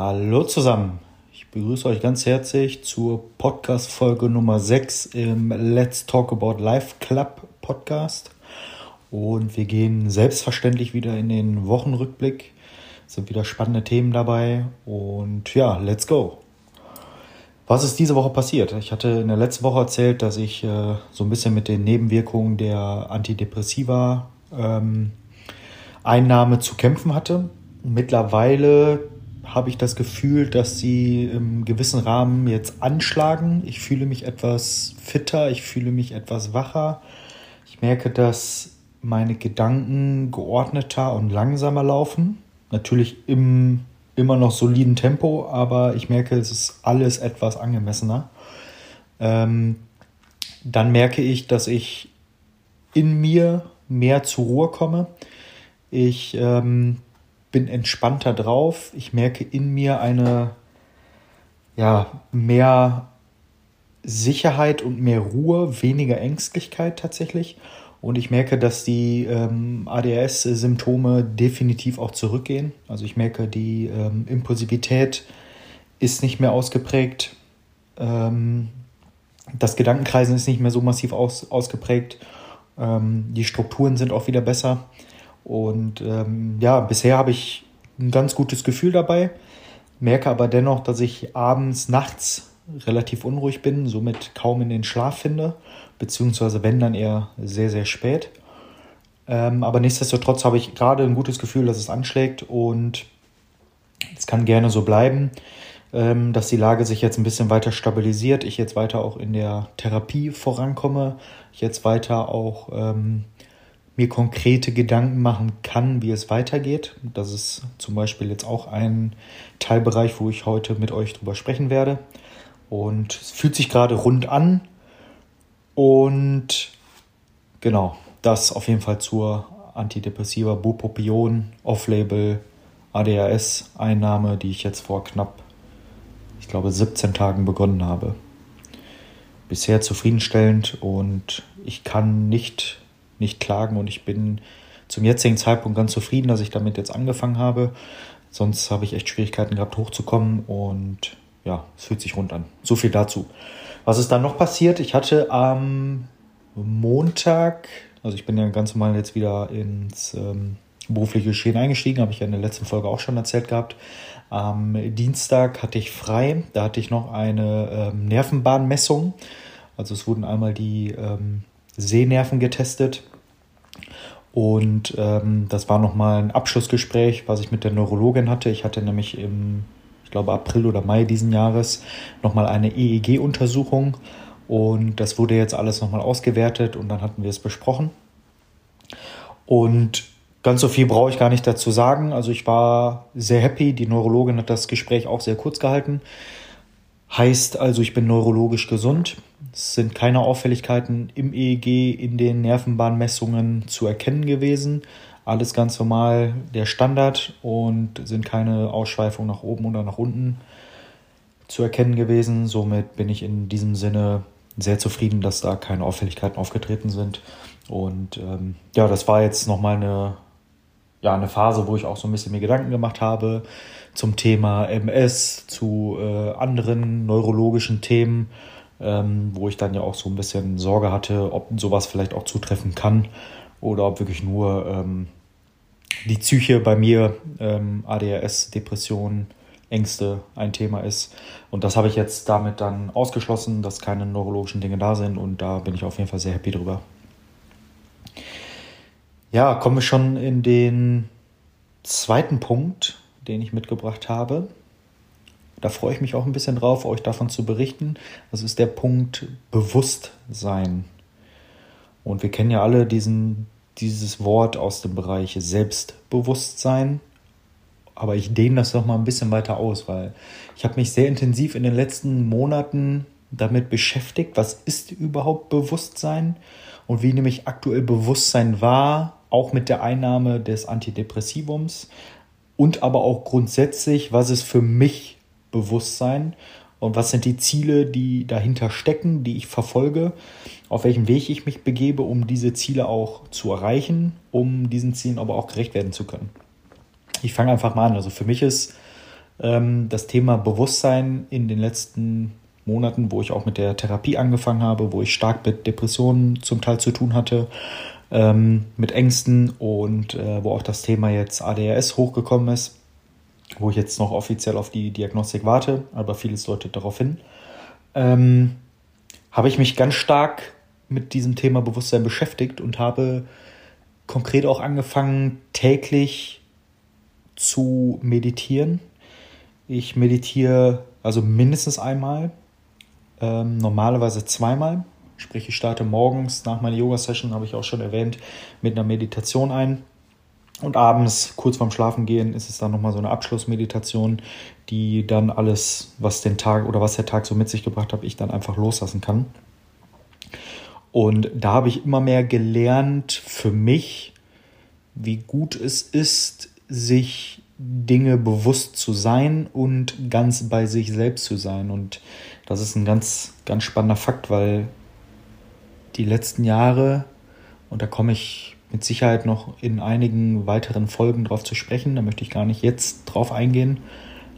Hallo zusammen. Ich begrüße euch ganz herzlich zur Podcast-Folge Nummer 6 im Let's Talk About Life Club Podcast. Und wir gehen selbstverständlich wieder in den Wochenrückblick. Es sind wieder spannende Themen dabei. Und ja, let's go. Was ist diese Woche passiert? Ich hatte in der letzten Woche erzählt, dass ich äh, so ein bisschen mit den Nebenwirkungen der Antidepressiva ähm, Einnahme zu kämpfen hatte. Mittlerweile habe ich das Gefühl, dass sie im gewissen Rahmen jetzt anschlagen. Ich fühle mich etwas fitter, ich fühle mich etwas wacher. Ich merke, dass meine Gedanken geordneter und langsamer laufen. Natürlich im immer noch soliden Tempo, aber ich merke, es ist alles etwas angemessener. Ähm, dann merke ich, dass ich in mir mehr zur Ruhe komme. Ich ähm, bin entspannter drauf. Ich merke in mir eine, ja, mehr Sicherheit und mehr Ruhe, weniger Ängstlichkeit tatsächlich. Und ich merke, dass die ähm, ADHS-Symptome definitiv auch zurückgehen. Also ich merke, die ähm, Impulsivität ist nicht mehr ausgeprägt. Ähm, das Gedankenkreisen ist nicht mehr so massiv aus, ausgeprägt. Ähm, die Strukturen sind auch wieder besser. Und ähm, ja, bisher habe ich ein ganz gutes Gefühl dabei, merke aber dennoch, dass ich abends, nachts relativ unruhig bin, somit kaum in den Schlaf finde, beziehungsweise wenn dann eher sehr, sehr spät. Ähm, aber nichtsdestotrotz habe ich gerade ein gutes Gefühl, dass es anschlägt und es kann gerne so bleiben, ähm, dass die Lage sich jetzt ein bisschen weiter stabilisiert, ich jetzt weiter auch in der Therapie vorankomme, ich jetzt weiter auch ähm, mir konkrete Gedanken machen kann, wie es weitergeht. Das ist zum Beispiel jetzt auch ein Teilbereich, wo ich heute mit euch drüber sprechen werde. Und es fühlt sich gerade rund an. Und genau, das auf jeden Fall zur Antidepressiva Bupropion, Off-Label, ADHS-Einnahme, die ich jetzt vor knapp, ich glaube, 17 Tagen begonnen habe. Bisher zufriedenstellend und ich kann nicht nicht klagen und ich bin zum jetzigen Zeitpunkt ganz zufrieden, dass ich damit jetzt angefangen habe. Sonst habe ich echt Schwierigkeiten gehabt, hochzukommen und ja, es fühlt sich rund an. So viel dazu. Was ist dann noch passiert? Ich hatte am Montag, also ich bin ja ganz normal jetzt wieder ins ähm, berufliche Geschehen eingestiegen, habe ich ja in der letzten Folge auch schon erzählt gehabt. Am Dienstag hatte ich frei, da hatte ich noch eine ähm, Nervenbahnmessung. Also es wurden einmal die ähm, Sehnerven getestet. Und ähm, das war nochmal ein Abschlussgespräch, was ich mit der Neurologin hatte. Ich hatte nämlich im, ich glaube, April oder Mai diesen Jahres nochmal eine EEG-Untersuchung. Und das wurde jetzt alles nochmal ausgewertet und dann hatten wir es besprochen. Und ganz so viel brauche ich gar nicht dazu sagen. Also ich war sehr happy. Die Neurologin hat das Gespräch auch sehr kurz gehalten. Heißt also, ich bin neurologisch gesund. Es sind keine Auffälligkeiten im EEG, in den Nervenbahnmessungen zu erkennen gewesen. Alles ganz normal der Standard und sind keine Ausschweifungen nach oben oder nach unten zu erkennen gewesen. Somit bin ich in diesem Sinne sehr zufrieden, dass da keine Auffälligkeiten aufgetreten sind. Und ähm, ja, das war jetzt nochmal eine, ja, eine Phase, wo ich auch so ein bisschen mir Gedanken gemacht habe zum Thema MS, zu äh, anderen neurologischen Themen, ähm, wo ich dann ja auch so ein bisschen Sorge hatte, ob sowas vielleicht auch zutreffen kann oder ob wirklich nur ähm, die Psyche bei mir, ähm, ADHS, Depressionen, Ängste ein Thema ist. Und das habe ich jetzt damit dann ausgeschlossen, dass keine neurologischen Dinge da sind und da bin ich auf jeden Fall sehr happy drüber. Ja, kommen wir schon in den zweiten Punkt, den ich mitgebracht habe. Da freue ich mich auch ein bisschen drauf, euch davon zu berichten. Das ist der Punkt Bewusstsein. Und wir kennen ja alle diesen, dieses Wort aus dem Bereich Selbstbewusstsein. Aber ich dehne das noch mal ein bisschen weiter aus, weil ich habe mich sehr intensiv in den letzten Monaten damit beschäftigt, was ist überhaupt Bewusstsein und wie nämlich aktuell Bewusstsein war, auch mit der Einnahme des Antidepressivums, und aber auch grundsätzlich, was ist für mich Bewusstsein und was sind die Ziele, die dahinter stecken, die ich verfolge, auf welchem Weg ich mich begebe, um diese Ziele auch zu erreichen, um diesen Zielen aber auch gerecht werden zu können. Ich fange einfach mal an. Also für mich ist Ähm, das Thema Bewusstsein in den letzten Monaten, wo ich auch mit der Therapie angefangen habe, wo ich stark mit Depressionen zum Teil zu tun hatte, ähm, mit Ängsten und äh, wo auch das Thema jetzt ADHS hochgekommen ist, wo ich jetzt noch offiziell auf die Diagnostik warte, aber vieles deutet darauf hin, ähm, habe ich mich ganz stark mit diesem Thema Bewusstsein beschäftigt und habe konkret auch angefangen, täglich zu meditieren. Ich meditiere also mindestens einmal, ähm, normalerweise zweimal. Sprich, ich starte morgens nach meiner Yoga-Session, habe ich auch schon erwähnt, mit einer Meditation ein. Und abends, kurz vorm Schlafengehen, ist es dann nochmal so eine Abschlussmeditation, die dann alles, was den Tag oder was der Tag so mit sich gebracht hat, ich dann einfach loslassen kann. Und da habe ich immer mehr gelernt für mich, wie gut es ist, sich Dinge bewusst zu sein und ganz bei sich selbst zu sein. Und das ist ein ganz, ganz spannender Fakt, weil die letzten Jahre, und da komme ich mit Sicherheit noch in einigen weiteren Folgen drauf zu sprechen, da möchte ich gar nicht jetzt drauf eingehen,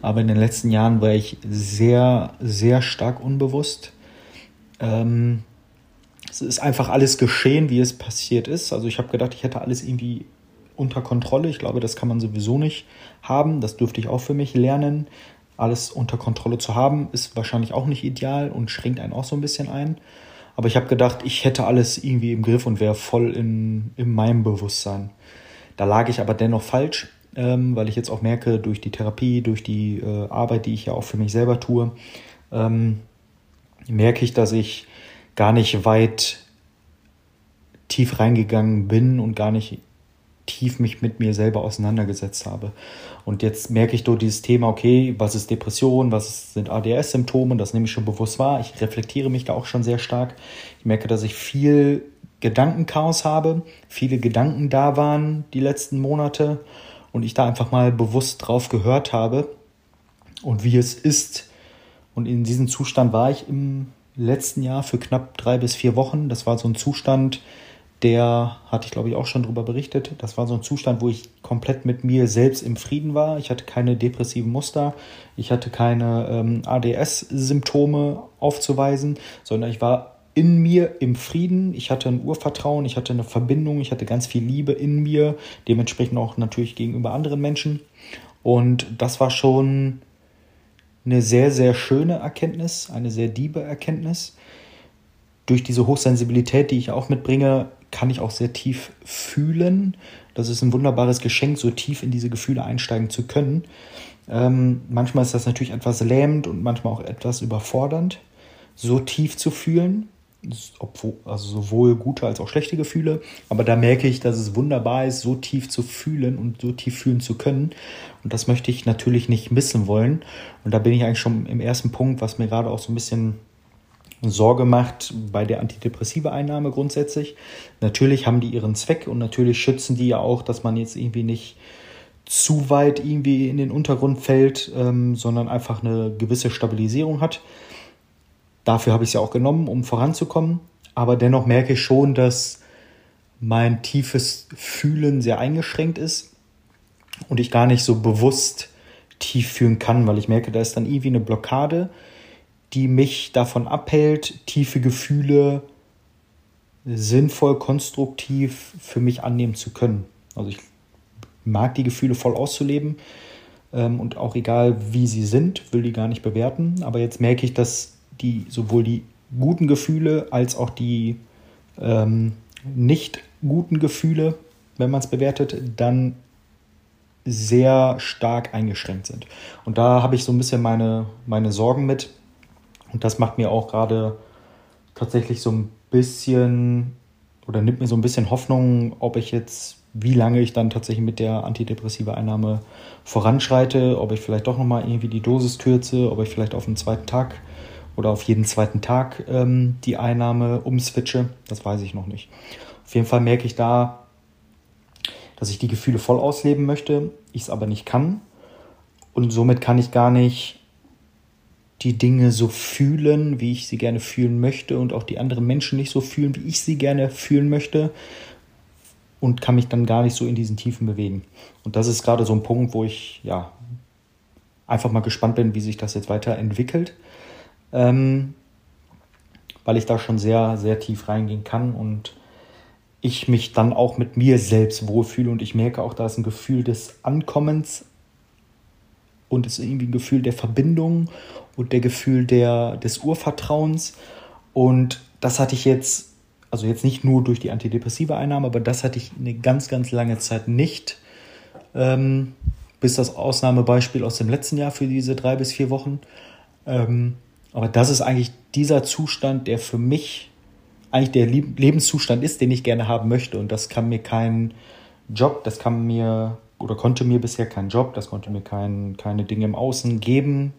aber in den letzten Jahren war ich sehr, sehr stark unbewusst. Ähm, es ist einfach alles geschehen, wie es passiert ist. Also ich habe gedacht, ich hätte alles irgendwie unter Kontrolle. Ich glaube, das kann man sowieso nicht haben. Das dürfte ich auch für mich lernen. Alles unter Kontrolle zu haben, ist wahrscheinlich auch nicht ideal und schränkt einen auch so ein bisschen ein. Aber ich habe gedacht, ich hätte alles irgendwie im Griff und wäre voll in, in meinem Bewusstsein. Da lag ich aber dennoch falsch, ähm, weil ich jetzt auch merke, durch die Therapie, durch die äh, Arbeit, die ich ja auch für mich selber tue, ähm, merke ich, dass ich gar nicht weit tief reingegangen bin und gar nicht tief mich mit mir selber auseinandergesetzt habe. Und jetzt merke ich durch dieses Thema, okay, was ist Depression, was sind ADS-Symptome, das nehme ich schon bewusst wahr. Ich reflektiere mich da auch schon sehr stark. Ich merke, dass ich viel Gedankenchaos habe, viele Gedanken da waren die letzten Monate und ich da einfach mal bewusst drauf gehört habe und wie es ist. Und in diesem Zustand war ich im letzten Jahr für knapp drei bis vier Wochen. Das war so ein Zustand, der hatte ich, glaube ich, auch schon darüber berichtet. Das war so ein Zustand, wo ich komplett mit mir selbst im Frieden war. Ich hatte keine depressiven Muster, ich hatte keine ähm, ADS-Symptome aufzuweisen, sondern ich war in mir im Frieden. Ich hatte ein Urvertrauen, ich hatte eine Verbindung, ich hatte ganz viel Liebe in mir, dementsprechend auch natürlich gegenüber anderen Menschen. Und das war schon eine sehr, sehr schöne Erkenntnis, eine sehr diebe Erkenntnis. Durch diese Hochsensibilität, die ich auch mitbringe, kann ich auch sehr tief fühlen. Das ist ein wunderbares Geschenk, so tief in diese Gefühle einsteigen zu können. Ähm, manchmal ist das natürlich etwas lähmend und manchmal auch etwas überfordernd, so tief zu fühlen. Obwohl, also sowohl gute als auch schlechte Gefühle. Aber da merke ich, dass es wunderbar ist, so tief zu fühlen und so tief fühlen zu können. Und das möchte ich natürlich nicht missen wollen. Und da bin ich eigentlich schon im ersten Punkt, was mir gerade auch so ein bisschen Sorge macht bei der antidepressive Einnahme grundsätzlich. Natürlich haben die ihren Zweck und natürlich schützen die ja auch, dass man jetzt irgendwie nicht zu weit irgendwie in den Untergrund fällt, ähm, sondern einfach eine gewisse Stabilisierung hat. Dafür habe ich es ja auch genommen, um voranzukommen. Aber dennoch merke ich schon, dass mein tiefes Fühlen sehr eingeschränkt ist und ich gar nicht so bewusst tief fühlen kann, weil ich merke, da ist dann irgendwie eine Blockade die mich davon abhält, tiefe Gefühle sinnvoll, konstruktiv für mich annehmen zu können. Also ich mag die Gefühle voll auszuleben ähm, und auch egal wie sie sind, will die gar nicht bewerten. Aber jetzt merke ich, dass die sowohl die guten Gefühle als auch die ähm, nicht guten Gefühle, wenn man es bewertet, dann sehr stark eingeschränkt sind. Und da habe ich so ein bisschen meine, meine Sorgen mit, und das macht mir auch gerade tatsächlich so ein bisschen oder nimmt mir so ein bisschen Hoffnung, ob ich jetzt, wie lange ich dann tatsächlich mit der antidepressive Einnahme voranschreite, ob ich vielleicht doch nochmal irgendwie die Dosis kürze, ob ich vielleicht auf den zweiten Tag oder auf jeden zweiten Tag ähm, die Einnahme umswitche. Das weiß ich noch nicht. Auf jeden Fall merke ich da, dass ich die Gefühle voll ausleben möchte, ich es aber nicht kann. Und somit kann ich gar nicht die Dinge so fühlen, wie ich sie gerne fühlen möchte und auch die anderen Menschen nicht so fühlen, wie ich sie gerne fühlen möchte und kann mich dann gar nicht so in diesen Tiefen bewegen. Und das ist gerade so ein Punkt, wo ich ja einfach mal gespannt bin, wie sich das jetzt weiterentwickelt. Ähm, weil ich da schon sehr, sehr tief reingehen kann und ich mich dann auch mit mir selbst wohlfühle und ich merke auch, da ist ein Gefühl des Ankommens und es ist irgendwie ein Gefühl der Verbindung und der Gefühl der, des Urvertrauens und das hatte ich jetzt, also jetzt nicht nur durch die antidepressive Einnahme, aber das hatte ich eine ganz, ganz lange Zeit nicht. Ähm, bis das Ausnahmebeispiel aus dem letzten Jahr für diese drei bis vier Wochen. Ähm, aber das ist eigentlich dieser Zustand, der für mich eigentlich der Lebenszustand ist, den ich gerne haben möchte. Und das kann mir kein Job, das kann mir oder konnte mir bisher kein Job, das konnte mir kein, keine Dinge im Außen geben,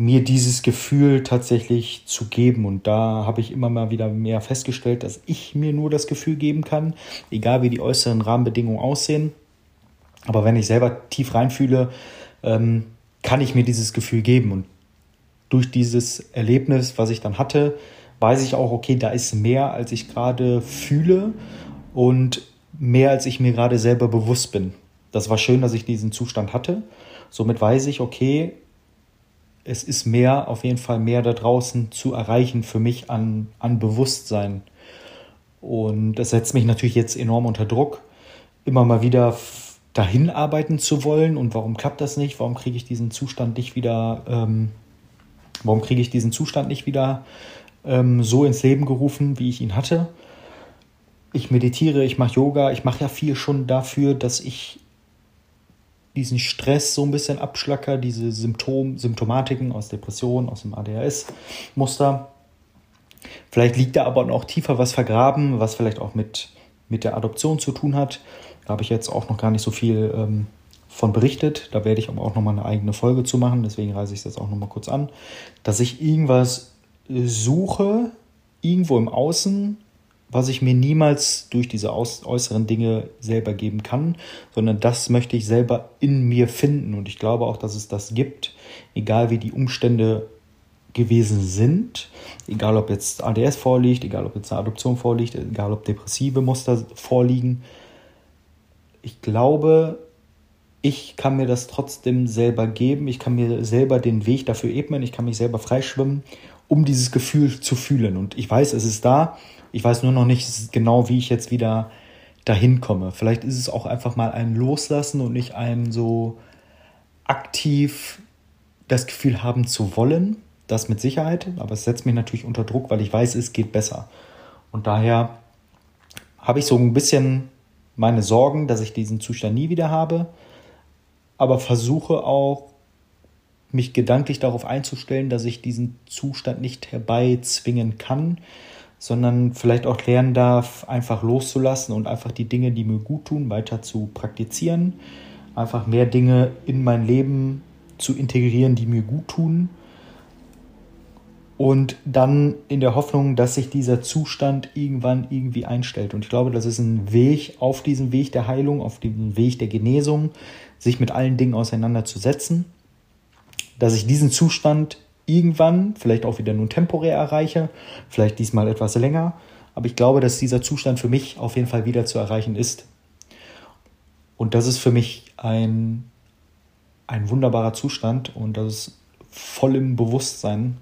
mir dieses Gefühl tatsächlich zu geben. Und da habe ich immer mal wieder mehr festgestellt, dass ich mir nur das Gefühl geben kann, egal wie die äußeren Rahmenbedingungen aussehen. Aber wenn ich selber tief reinfühle, ähm, kann ich mir dieses Gefühl geben. Und durch dieses Erlebnis, was ich dann hatte, weiß ich auch, okay, da ist mehr, als ich gerade fühle und mehr, als ich mir gerade selber bewusst bin. Das war schön, dass ich diesen Zustand hatte. Somit weiß ich, okay, es ist mehr, auf jeden Fall mehr da draußen zu erreichen für mich an, an Bewusstsein. Und das setzt mich natürlich jetzt enorm unter Druck, immer mal wieder dahin arbeiten zu wollen. Und warum klappt das nicht? Warum kriege ich diesen Zustand nicht wieder, ähm, warum kriege ich diesen Zustand nicht wieder ähm, so ins Leben gerufen, wie ich ihn hatte? Ich meditiere, ich mache Yoga, ich mache ja viel schon dafür, dass ich diesen Stress so ein bisschen abschlacker, diese Symptom, Symptomatiken aus Depressionen, aus dem ADHS-Muster. Vielleicht liegt da aber noch tiefer was vergraben, was vielleicht auch mit, mit der Adoption zu tun hat. Da habe ich jetzt auch noch gar nicht so viel ähm, von berichtet. Da werde ich aber auch noch mal eine eigene Folge zu machen. Deswegen reise ich das auch noch mal kurz an, dass ich irgendwas suche irgendwo im Außen, was ich mir niemals durch diese äußeren Dinge selber geben kann, sondern das möchte ich selber in mir finden. Und ich glaube auch, dass es das gibt, egal wie die Umstände gewesen sind, egal ob jetzt ADS vorliegt, egal ob jetzt eine Adoption vorliegt, egal ob depressive Muster vorliegen. Ich glaube, ich kann mir das trotzdem selber geben, ich kann mir selber den Weg dafür ebnen, ich kann mich selber freischwimmen, um dieses Gefühl zu fühlen. Und ich weiß, es ist da, ich weiß nur noch nicht genau, wie ich jetzt wieder dahin komme. Vielleicht ist es auch einfach mal ein Loslassen und nicht ein so aktiv das Gefühl haben zu wollen. Das mit Sicherheit, aber es setzt mich natürlich unter Druck, weil ich weiß, es geht besser. Und daher habe ich so ein bisschen meine Sorgen, dass ich diesen Zustand nie wieder habe, aber versuche auch, mich gedanklich darauf einzustellen, dass ich diesen Zustand nicht herbeizwingen kann, sondern vielleicht auch lernen darf, einfach loszulassen und einfach die Dinge, die mir gut tun, weiter zu praktizieren. Einfach mehr Dinge in mein Leben zu integrieren, die mir gut tun. Und dann in der Hoffnung, dass sich dieser Zustand irgendwann irgendwie einstellt. Und ich glaube, das ist ein Weg auf diesem Weg der Heilung, auf dem Weg der Genesung, sich mit allen Dingen auseinanderzusetzen. Dass ich diesen Zustand irgendwann, vielleicht auch wieder nur temporär erreiche, vielleicht diesmal etwas länger. Aber ich glaube, dass dieser Zustand für mich auf jeden Fall wieder zu erreichen ist. Und das ist für mich ein, ein wunderbarer Zustand und das ist voll im Bewusstsein.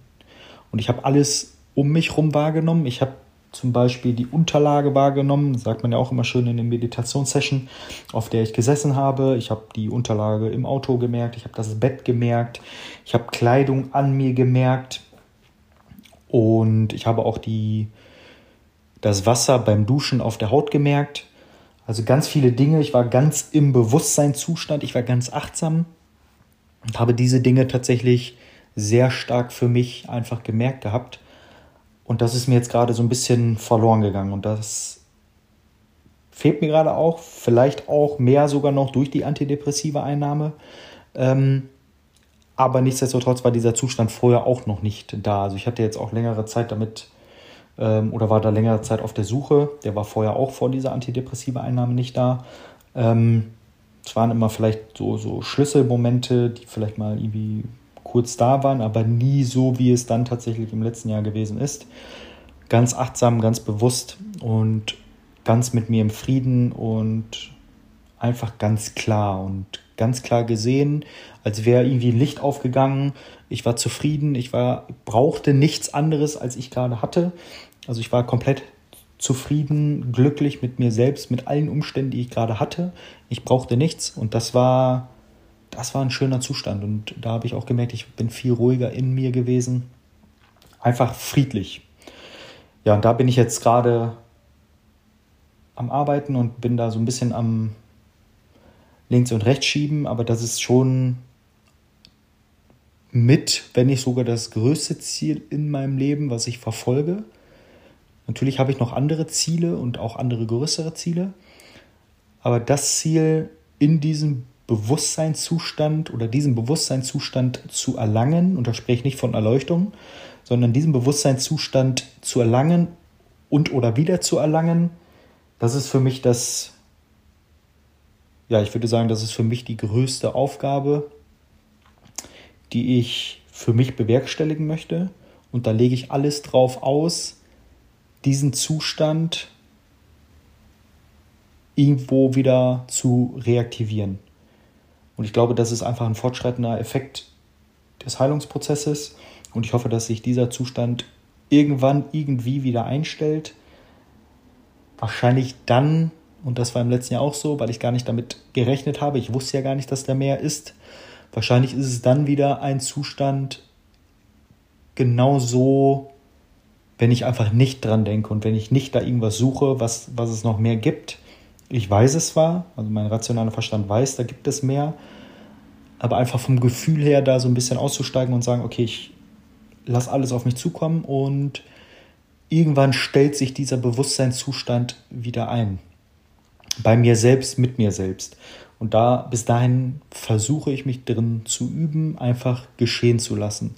Und ich habe alles um mich herum wahrgenommen. Ich habe zum Beispiel die Unterlage wahrgenommen, sagt man ja auch immer schön in den Meditationssession, auf der ich gesessen habe. Ich habe die Unterlage im Auto gemerkt, ich habe das Bett gemerkt, ich habe Kleidung an mir gemerkt und ich habe auch die, das Wasser beim Duschen auf der Haut gemerkt. Also ganz viele Dinge. Ich war ganz im Bewusstseinszustand, ich war ganz achtsam und habe diese Dinge tatsächlich sehr stark für mich einfach gemerkt gehabt. Und das ist mir jetzt gerade so ein bisschen verloren gegangen. Und das fehlt mir gerade auch. Vielleicht auch mehr sogar noch durch die antidepressive Einnahme. Ähm, aber nichtsdestotrotz war dieser Zustand vorher auch noch nicht da. Also ich hatte jetzt auch längere Zeit damit ähm, oder war da längere Zeit auf der Suche. Der war vorher auch vor dieser antidepressive Einnahme nicht da. Ähm, es waren immer vielleicht so, so Schlüsselmomente, die vielleicht mal irgendwie kurz da waren, aber nie so, wie es dann tatsächlich im letzten Jahr gewesen ist. Ganz achtsam, ganz bewusst und ganz mit mir im Frieden und einfach ganz klar und ganz klar gesehen, als wäre irgendwie Licht aufgegangen. Ich war zufrieden, ich war, brauchte nichts anderes, als ich gerade hatte. Also ich war komplett zufrieden, glücklich mit mir selbst, mit allen Umständen, die ich gerade hatte. Ich brauchte nichts und das war, das war ein schöner Zustand und da habe ich auch gemerkt, ich bin viel ruhiger in mir gewesen. Einfach friedlich. Ja, und da bin ich jetzt gerade am Arbeiten und bin da so ein bisschen am links und rechts schieben, aber das ist schon mit, wenn nicht sogar das größte Ziel in meinem Leben, was ich verfolge. Natürlich habe ich noch andere Ziele und auch andere größere Ziele, aber das Ziel in diesem Bewusstseinszustand oder diesen Bewusstseinszustand zu erlangen, und da spreche ich nicht von Erleuchtung, sondern diesen Bewusstseinszustand zu erlangen und oder wieder zu erlangen, das ist für mich das, ja, ich würde sagen, das ist für mich die größte Aufgabe, die ich für mich bewerkstelligen möchte. Und da lege ich alles drauf aus, diesen Zustand irgendwo wieder zu reaktivieren. Und ich glaube, das ist einfach ein fortschreitender Effekt des Heilungsprozesses. Und ich hoffe, dass sich dieser Zustand irgendwann irgendwie wieder einstellt wahrscheinlich dann, und das war im letzten Jahr auch so, weil ich gar nicht damit gerechnet habe, ich wusste ja gar nicht, dass der mehr ist, wahrscheinlich ist es dann wieder ein Zustand genau so, wenn ich einfach nicht dran denke und wenn ich nicht da irgendwas suche, was, was es noch mehr gibt. Ich weiß es zwar, also mein rationaler Verstand weiß, da gibt es mehr, aber einfach vom Gefühl her da so ein bisschen auszusteigen und sagen, okay, ich lasse alles auf mich zukommen und irgendwann stellt sich dieser Bewusstseinszustand wieder ein. Bei mir selbst, mit mir selbst. Und da bis dahin versuche ich mich drin zu üben, einfach geschehen zu lassen.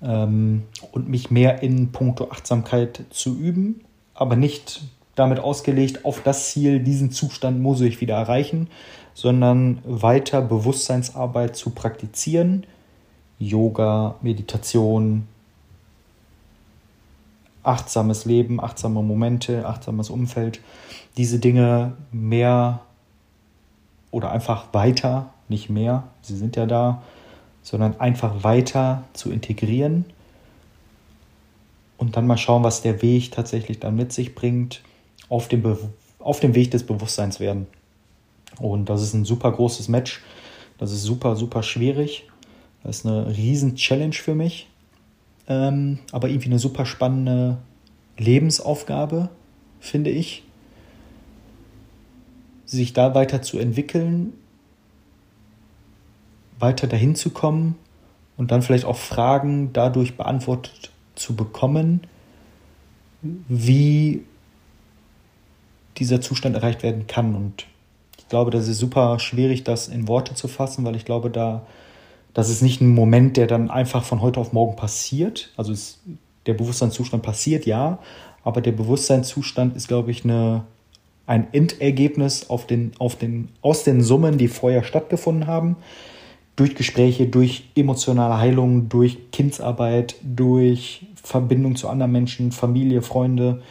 Ähm, und mich mehr in puncto Achtsamkeit zu üben, aber nicht damit ausgelegt, auf das Ziel, diesen Zustand muss ich wieder erreichen, sondern weiter Bewusstseinsarbeit zu praktizieren. Yoga, Meditation, achtsames Leben, achtsame Momente, achtsames Umfeld, diese Dinge mehr oder einfach weiter, nicht mehr, sie sind ja da, sondern einfach weiter zu integrieren und dann mal schauen, was der Weg tatsächlich dann mit sich bringt, auf dem, Be auf dem Weg des Bewusstseins werden. Und das ist ein super großes Match. Das ist super, super schwierig. Das ist eine riesen Challenge für mich ähm, aber irgendwie eine super spannende Lebensaufgabe, finde ich. Sich da weiter zu entwickeln, weiter dahin zu kommen und dann vielleicht auch Fragen dadurch beantwortet zu bekommen, wie dieser Zustand erreicht werden kann. Und ich glaube, das ist super schwierig, das in Worte zu fassen, weil ich glaube, da das ist nicht ein Moment, der dann einfach von heute auf morgen passiert. Also es, der Bewusstseinszustand passiert, ja, aber der Bewusstseinszustand ist, glaube ich, eine, ein Endergebnis auf den, auf den, aus den Summen, die vorher stattgefunden haben. Durch Gespräche, durch emotionale Heilung, durch Kindsarbeit, durch Verbindung zu anderen Menschen, Familie, Freunde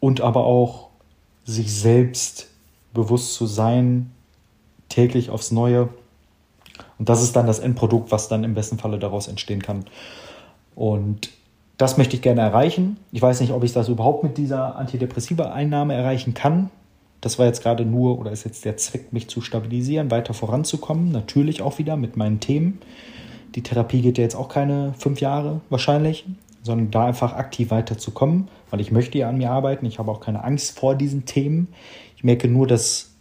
und aber auch sich selbst bewusst zu sein, täglich aufs Neue und das ist dann das Endprodukt, was dann im besten Falle daraus entstehen kann. Und das möchte ich gerne erreichen. Ich weiß nicht, ob ich das überhaupt mit dieser Antidepressiva-Einnahme erreichen kann. Das war jetzt gerade nur oder ist jetzt der Zweck, mich zu stabilisieren, weiter voranzukommen. Natürlich auch wieder mit meinen Themen. Die Therapie geht ja jetzt auch keine fünf Jahre wahrscheinlich, sondern da einfach aktiv weiterzukommen, weil ich möchte ja an mir arbeiten. Ich habe auch keine Angst vor diesen Themen. Ich merke nur, dass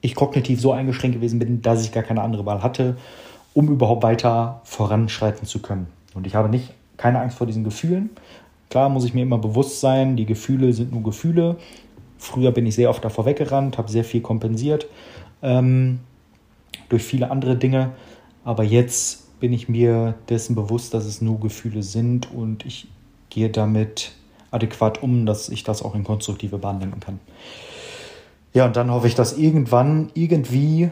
ich kognitiv so eingeschränkt gewesen bin, dass ich gar keine andere Wahl hatte, um überhaupt weiter voranschreiten zu können. Und ich habe nicht keine Angst vor diesen Gefühlen. Klar muss ich mir immer bewusst sein, die Gefühle sind nur Gefühle. Früher bin ich sehr oft davor weggerannt, habe sehr viel kompensiert ähm, durch viele andere Dinge. Aber jetzt bin ich mir dessen bewusst, dass es nur Gefühle sind und ich gehe damit adäquat um, dass ich das auch in konstruktive Bahn lenken kann. Ja, und dann hoffe ich, dass irgendwann, irgendwie,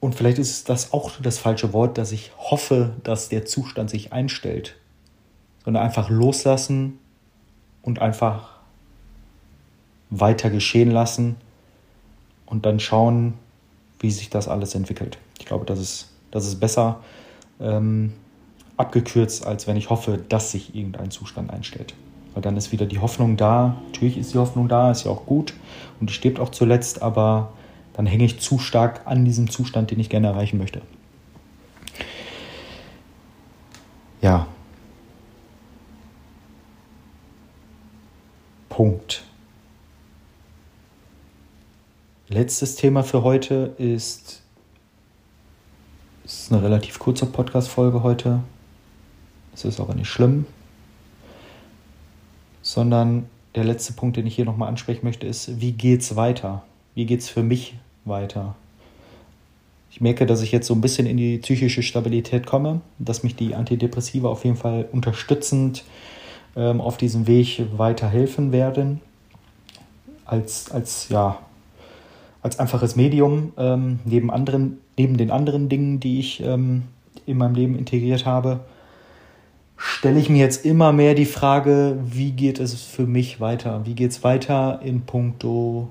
und vielleicht ist das auch das falsche Wort, dass ich hoffe, dass der Zustand sich einstellt, sondern einfach loslassen und einfach weiter geschehen lassen und dann schauen, wie sich das alles entwickelt. Ich glaube, das ist, das ist besser ähm, abgekürzt, als wenn ich hoffe, dass sich irgendein Zustand einstellt. Weil dann ist wieder die Hoffnung da. Natürlich ist die Hoffnung da, ist ja auch gut und die stirbt auch zuletzt, aber dann hänge ich zu stark an diesem Zustand, den ich gerne erreichen möchte. Ja. Punkt. Letztes Thema für heute ist, ist eine relativ kurze Podcast-Folge heute. Es ist aber nicht schlimm, sondern der letzte Punkt, den ich hier nochmal ansprechen möchte, ist, wie geht's weiter? Wie geht's für mich weiter? Ich merke, dass ich jetzt so ein bisschen in die psychische Stabilität komme, dass mich die Antidepressiva auf jeden Fall unterstützend ähm, auf diesem Weg weiterhelfen werden. Als, als, ja, als einfaches Medium, ähm, neben, anderen, neben den anderen Dingen, die ich ähm, in meinem Leben integriert habe, stelle ich mir jetzt immer mehr die Frage, wie geht es für mich weiter? Wie geht es weiter in puncto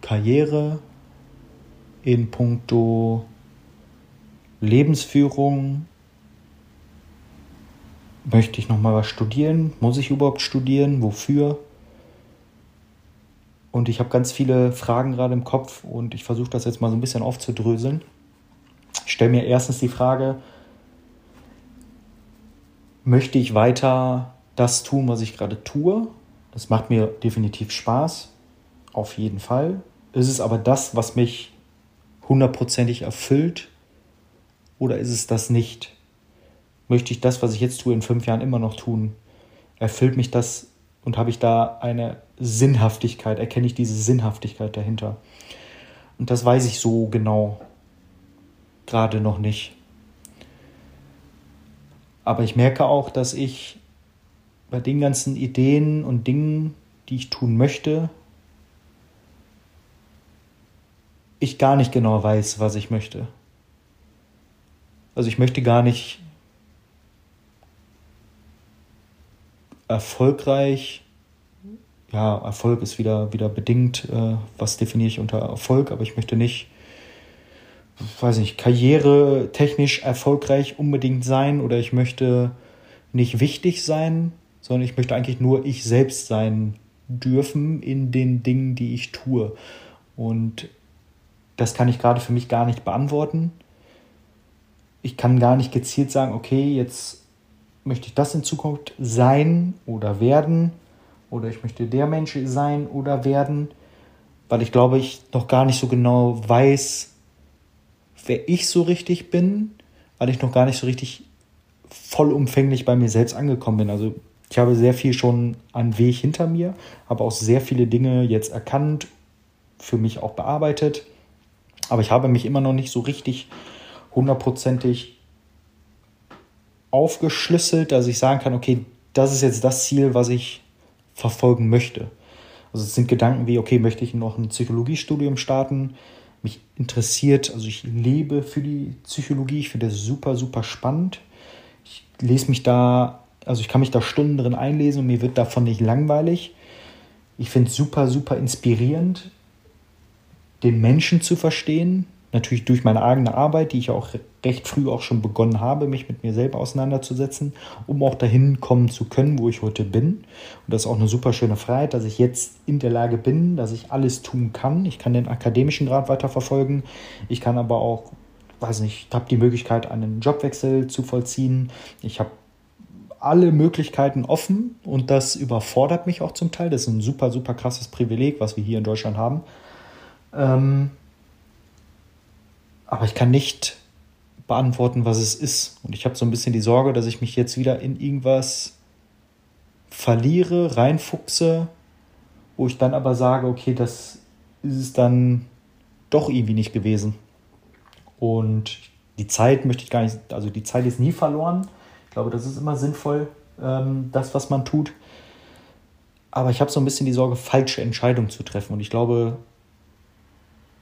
Karriere, in puncto Lebensführung? Möchte ich nochmal was studieren? Muss ich überhaupt studieren? Wofür? Und ich habe ganz viele Fragen gerade im Kopf und ich versuche das jetzt mal so ein bisschen aufzudröseln. Ich stelle mir erstens die Frage, möchte ich weiter das tun, was ich gerade tue? Das macht mir definitiv Spaß, auf jeden Fall. Ist es aber das, was mich hundertprozentig erfüllt oder ist es das nicht? Möchte ich das, was ich jetzt tue, in fünf Jahren immer noch tun? Erfüllt mich das und habe ich da eine Sinnhaftigkeit? Erkenne ich diese Sinnhaftigkeit dahinter? Und das weiß ich so genau gerade noch nicht. Aber ich merke auch, dass ich bei den ganzen Ideen und Dingen, die ich tun möchte, ich gar nicht genau weiß, was ich möchte. Also ich möchte gar nicht erfolgreich, ja, Erfolg ist wieder, wieder bedingt, äh, was definiere ich unter Erfolg, aber ich möchte nicht weiß nicht, karrieretechnisch erfolgreich unbedingt sein oder ich möchte nicht wichtig sein, sondern ich möchte eigentlich nur ich selbst sein dürfen in den Dingen, die ich tue. Und das kann ich gerade für mich gar nicht beantworten. Ich kann gar nicht gezielt sagen, okay, jetzt möchte ich das in Zukunft sein oder werden oder ich möchte der Mensch sein oder werden, weil ich glaube, ich noch gar nicht so genau weiß, wer ich so richtig bin, weil ich noch gar nicht so richtig vollumfänglich bei mir selbst angekommen bin. Also ich habe sehr viel schon an Weg hinter mir, habe auch sehr viele Dinge jetzt erkannt, für mich auch bearbeitet. Aber ich habe mich immer noch nicht so richtig hundertprozentig aufgeschlüsselt, dass ich sagen kann, okay, das ist jetzt das Ziel, was ich verfolgen möchte. Also es sind Gedanken wie, okay, möchte ich noch ein Psychologiestudium starten? mich interessiert, also ich lebe für die Psychologie, ich finde das super, super spannend. Ich lese mich da, also ich kann mich da Stunden drin einlesen und mir wird davon nicht langweilig. Ich finde es super, super inspirierend, den Menschen zu verstehen, natürlich durch meine eigene Arbeit, die ich auch recht früh auch schon begonnen habe, mich mit mir selber auseinanderzusetzen, um auch dahin kommen zu können, wo ich heute bin. Und das ist auch eine super schöne Freiheit, dass ich jetzt in der Lage bin, dass ich alles tun kann. Ich kann den akademischen Grad weiterverfolgen. Ich kann aber auch, weiß nicht, ich habe die Möglichkeit, einen Jobwechsel zu vollziehen. Ich habe alle Möglichkeiten offen und das überfordert mich auch zum Teil. Das ist ein super, super krasses Privileg, was wir hier in Deutschland haben. Ähm, aber ich kann nicht beantworten, was es ist. Und ich habe so ein bisschen die Sorge, dass ich mich jetzt wieder in irgendwas verliere, reinfuchse, wo ich dann aber sage, okay, das ist es dann doch irgendwie nicht gewesen. Und die Zeit möchte ich gar nicht, also die Zeit ist nie verloren. Ich glaube, das ist immer sinnvoll, ähm, das, was man tut. Aber ich habe so ein bisschen die Sorge, falsche Entscheidungen zu treffen. Und ich glaube,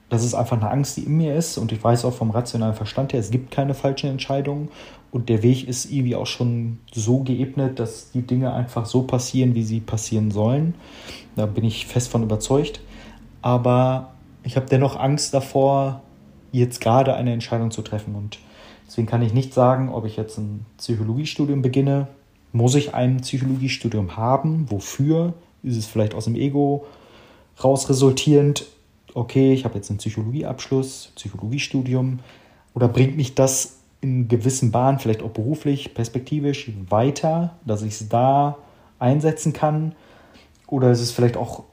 das ist einfach eine Angst, die in mir ist und ich weiß auch vom rationalen Verstand her, es gibt keine falschen Entscheidungen und der Weg ist irgendwie auch schon so geebnet, dass die Dinge einfach so passieren, wie sie passieren sollen. Da bin ich fest von überzeugt. Aber ich habe dennoch Angst davor, jetzt gerade eine Entscheidung zu treffen. Und deswegen kann ich nicht sagen, ob ich jetzt ein Psychologiestudium beginne. Muss ich ein Psychologiestudium haben? Wofür? Ist es vielleicht aus dem Ego raus resultierend? Okay, ich habe jetzt einen Psychologieabschluss, Psychologiestudium. Oder bringt mich das in gewissen Bahnen, vielleicht auch beruflich, perspektivisch weiter, dass ich es da einsetzen kann? Oder ist es vielleicht auch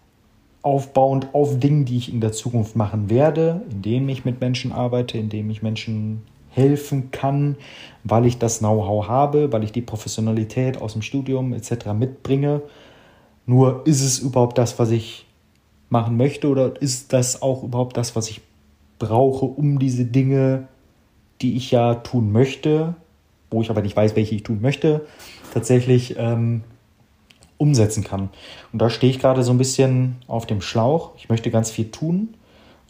aufbauend auf Dingen, die ich in der Zukunft machen werde, indem ich mit Menschen arbeite, indem ich Menschen helfen kann, weil ich das Know-how habe, weil ich die Professionalität aus dem Studium etc. mitbringe. Nur ist es überhaupt das, was ich machen möchte oder ist das auch überhaupt das, was ich brauche, um diese Dinge, die ich ja tun möchte, wo ich aber nicht weiß, welche ich tun möchte, tatsächlich ähm, umsetzen kann. Und da stehe ich gerade so ein bisschen auf dem Schlauch. Ich möchte ganz viel tun.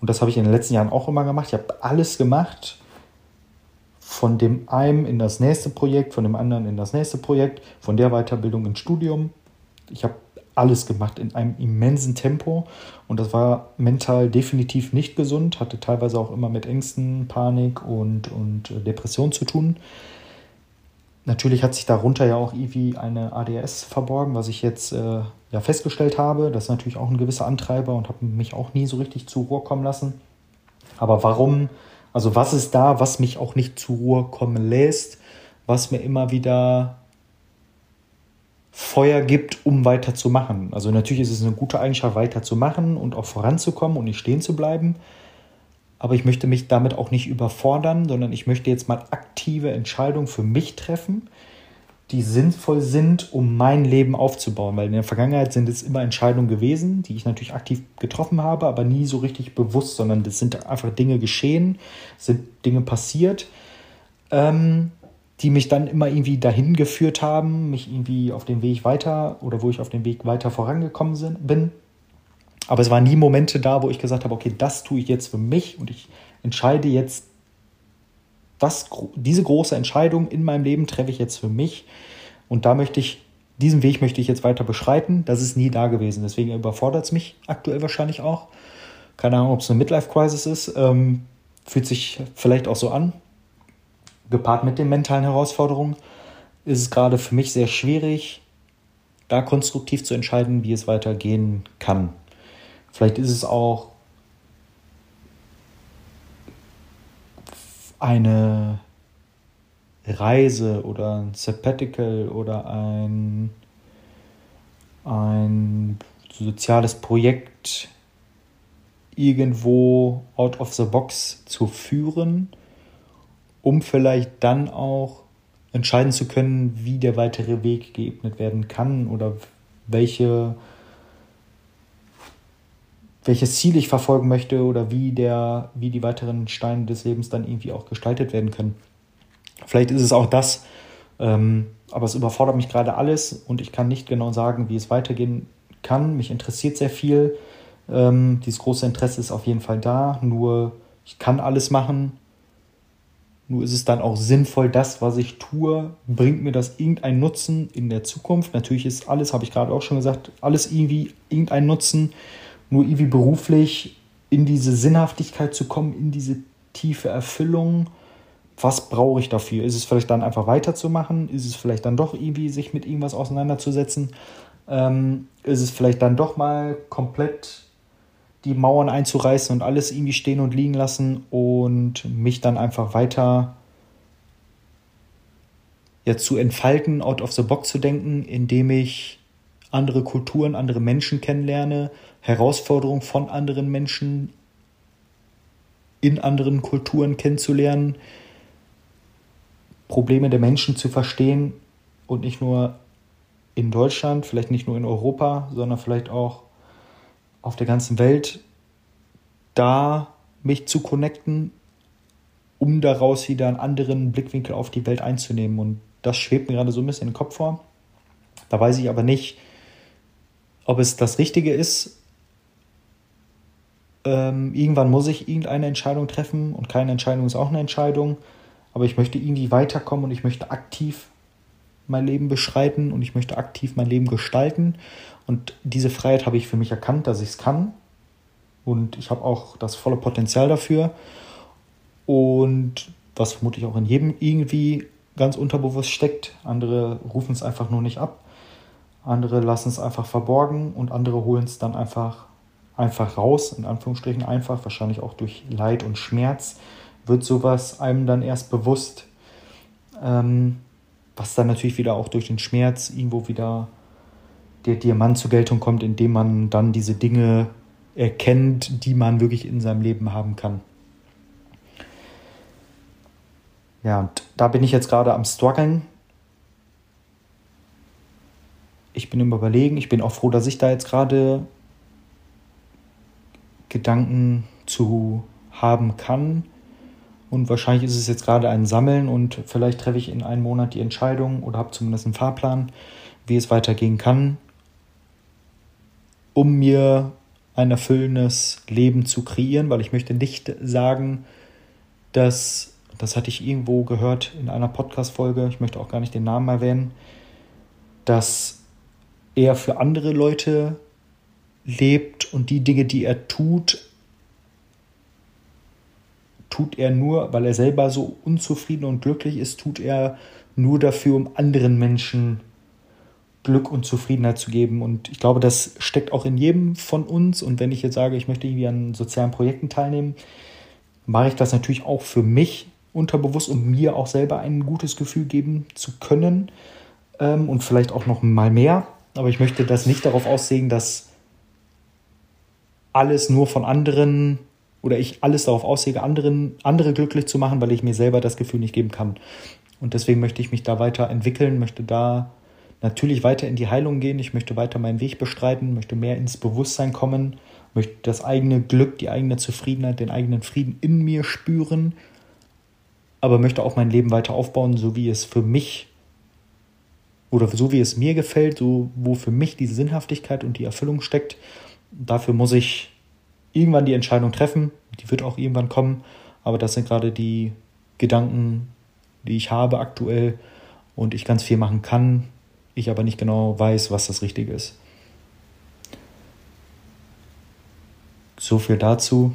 Und das habe ich in den letzten Jahren auch immer gemacht. Ich habe alles gemacht. Von dem einen in das nächste Projekt, von dem anderen in das nächste Projekt, von der Weiterbildung ins Studium. Ich habe alles gemacht in einem immensen Tempo und das war mental definitiv nicht gesund, hatte teilweise auch immer mit Ängsten, Panik und, und Depression zu tun. Natürlich hat sich darunter ja auch irgendwie eine ADS verborgen, was ich jetzt äh, ja festgestellt habe. Das ist natürlich auch ein gewisser Antreiber und habe mich auch nie so richtig zur Ruhe kommen lassen. Aber warum, also was ist da, was mich auch nicht zur Ruhe kommen lässt, was mir immer wieder Feuer gibt, um weiterzumachen. Also natürlich ist es eine gute Eigenschaft, weiterzumachen und auch voranzukommen und nicht stehen zu bleiben aber ich möchte mich damit auch nicht überfordern, sondern ich möchte jetzt mal aktive Entscheidungen für mich treffen, die sinnvoll sind, um mein Leben aufzubauen. Weil in der Vergangenheit sind es immer Entscheidungen gewesen, die ich natürlich aktiv getroffen habe, aber nie so richtig bewusst, sondern das sind einfach Dinge geschehen, sind Dinge passiert, ähm, die mich dann immer irgendwie dahin geführt haben, mich irgendwie auf den Weg weiter oder wo ich auf den Weg weiter vorangekommen sind, bin. Aber es waren nie Momente da, wo ich gesagt habe, okay, das tue ich jetzt für mich und ich entscheide jetzt, das, diese große Entscheidung in meinem Leben treffe ich jetzt für mich. Und da möchte ich, diesen Weg möchte ich jetzt weiter beschreiten. Das ist nie da gewesen. Deswegen überfordert es mich aktuell wahrscheinlich auch. Keine Ahnung, ob es eine Midlife-Crisis ist. Ähm, fühlt sich vielleicht auch so an. Gepaart mit den mentalen Herausforderungen ist es gerade für mich sehr schwierig, da konstruktiv zu entscheiden, wie es weitergehen kann. Vielleicht ist es auch eine Reise oder ein Sabbatical oder ein, ein soziales Projekt irgendwo out of the box zu führen, um vielleicht dann auch entscheiden zu können, wie der weitere Weg geebnet werden kann oder welche welches Ziel ich verfolgen möchte oder wie, der, wie die weiteren Steine des Lebens dann irgendwie auch gestaltet werden können. Vielleicht ist es auch das, ähm, aber es überfordert mich gerade alles und ich kann nicht genau sagen, wie es weitergehen kann. Mich interessiert sehr viel. Ähm, dieses große Interesse ist auf jeden Fall da, nur ich kann alles machen. Nur ist es dann auch sinnvoll, das, was ich tue, bringt mir das irgendeinen Nutzen in der Zukunft. Natürlich ist alles, habe ich gerade auch schon gesagt, alles irgendwie irgendeinen Nutzen nur irgendwie beruflich in diese Sinnhaftigkeit zu kommen, in diese tiefe Erfüllung. Was brauche ich dafür? Ist es vielleicht dann einfach weiterzumachen? Ist es vielleicht dann doch irgendwie sich mit irgendwas auseinanderzusetzen? Ähm, ist es vielleicht dann doch mal komplett die Mauern einzureißen und alles irgendwie stehen und liegen lassen und mich dann einfach weiter ja, zu entfalten, out of the box zu denken, indem ich andere Kulturen, andere Menschen kennenlerne, Herausforderungen von anderen Menschen in anderen Kulturen kennenzulernen, Probleme der Menschen zu verstehen und nicht nur in Deutschland, vielleicht nicht nur in Europa, sondern vielleicht auch auf der ganzen Welt, da mich zu connecten, um daraus wieder einen anderen Blickwinkel auf die Welt einzunehmen. Und das schwebt mir gerade so ein bisschen in den Kopf vor. Da weiß ich aber nicht, ob es das Richtige ist. Ähm, irgendwann muss ich irgendeine Entscheidung treffen und keine Entscheidung ist auch eine Entscheidung. Aber ich möchte irgendwie weiterkommen und ich möchte aktiv mein Leben beschreiten und ich möchte aktiv mein Leben gestalten. Und diese Freiheit habe ich für mich erkannt, dass ich es kann. und ich habe auch das volle Potenzial dafür. Und was vermutlich auch in jedem irgendwie ganz unterbewusst steckt. Andere rufen es einfach nur nicht ab. Andere lassen es einfach verborgen und andere holen es dann einfach, einfach raus, in Anführungsstrichen einfach, wahrscheinlich auch durch Leid und Schmerz, wird sowas einem dann erst bewusst, ähm, was dann natürlich wieder auch durch den Schmerz irgendwo wieder der Diamant zur Geltung kommt, indem man dann diese Dinge erkennt, die man wirklich in seinem Leben haben kann. Ja, und da bin ich jetzt gerade am struggeln. Ich bin im Überlegen. Ich bin auch froh, dass ich da jetzt gerade Gedanken zu haben kann. Und wahrscheinlich ist es jetzt gerade ein Sammeln und vielleicht treffe ich in einem Monat die Entscheidung oder habe zumindest einen Fahrplan, wie es weitergehen kann, um mir ein erfüllendes Leben zu kreieren, weil ich möchte nicht sagen, dass das hatte ich irgendwo gehört in einer Podcast-Folge, ich möchte auch gar nicht den Namen erwähnen, dass er für andere Leute lebt und die Dinge, die er tut, tut er nur, weil er selber so unzufrieden und glücklich ist, tut er nur dafür, um anderen Menschen Glück und Zufriedenheit zu geben. Und ich glaube, das steckt auch in jedem von uns. Und wenn ich jetzt sage, ich möchte irgendwie an sozialen Projekten teilnehmen, mache ich das natürlich auch für mich, unterbewusst, um mir auch selber ein gutes Gefühl geben zu können ähm, und vielleicht auch noch mal mehr. Aber ich möchte das nicht darauf aussehen, dass alles nur von anderen oder ich alles darauf aussäge, anderen, andere glücklich zu machen, weil ich mir selber das Gefühl nicht geben kann. Und deswegen möchte ich mich da weiter entwickeln, möchte da natürlich weiter in die Heilung gehen, ich möchte weiter meinen Weg bestreiten, möchte mehr ins Bewusstsein kommen, möchte das eigene Glück, die eigene Zufriedenheit, den eigenen Frieden in mir spüren aber möchte auch mein Leben weiter aufbauen, so wie es für mich oder so wie es mir gefällt, so wo für mich die Sinnhaftigkeit und die Erfüllung steckt. Dafür muss ich irgendwann die Entscheidung treffen. Die wird auch irgendwann kommen, aber das sind gerade die Gedanken, die ich habe aktuell und ich ganz viel machen kann, ich aber nicht genau weiß, was das Richtige ist. So viel dazu.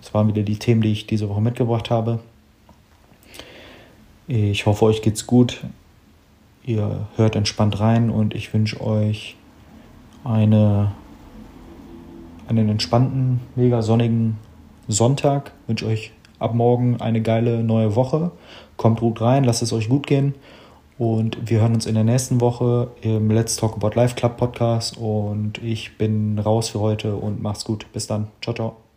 Das waren wieder die Themen, die ich diese Woche mitgebracht habe. Ich hoffe, euch geht's gut. Ihr hört entspannt rein und ich wünsche euch eine, einen entspannten, mega sonnigen Sonntag. Ich wünsche euch ab morgen eine geile neue Woche. Kommt gut rein, lasst es euch gut gehen. Und wir hören uns in der nächsten Woche im Let's Talk About Life Club Podcast. Und ich bin raus für heute und macht's gut. Bis dann. Ciao, ciao.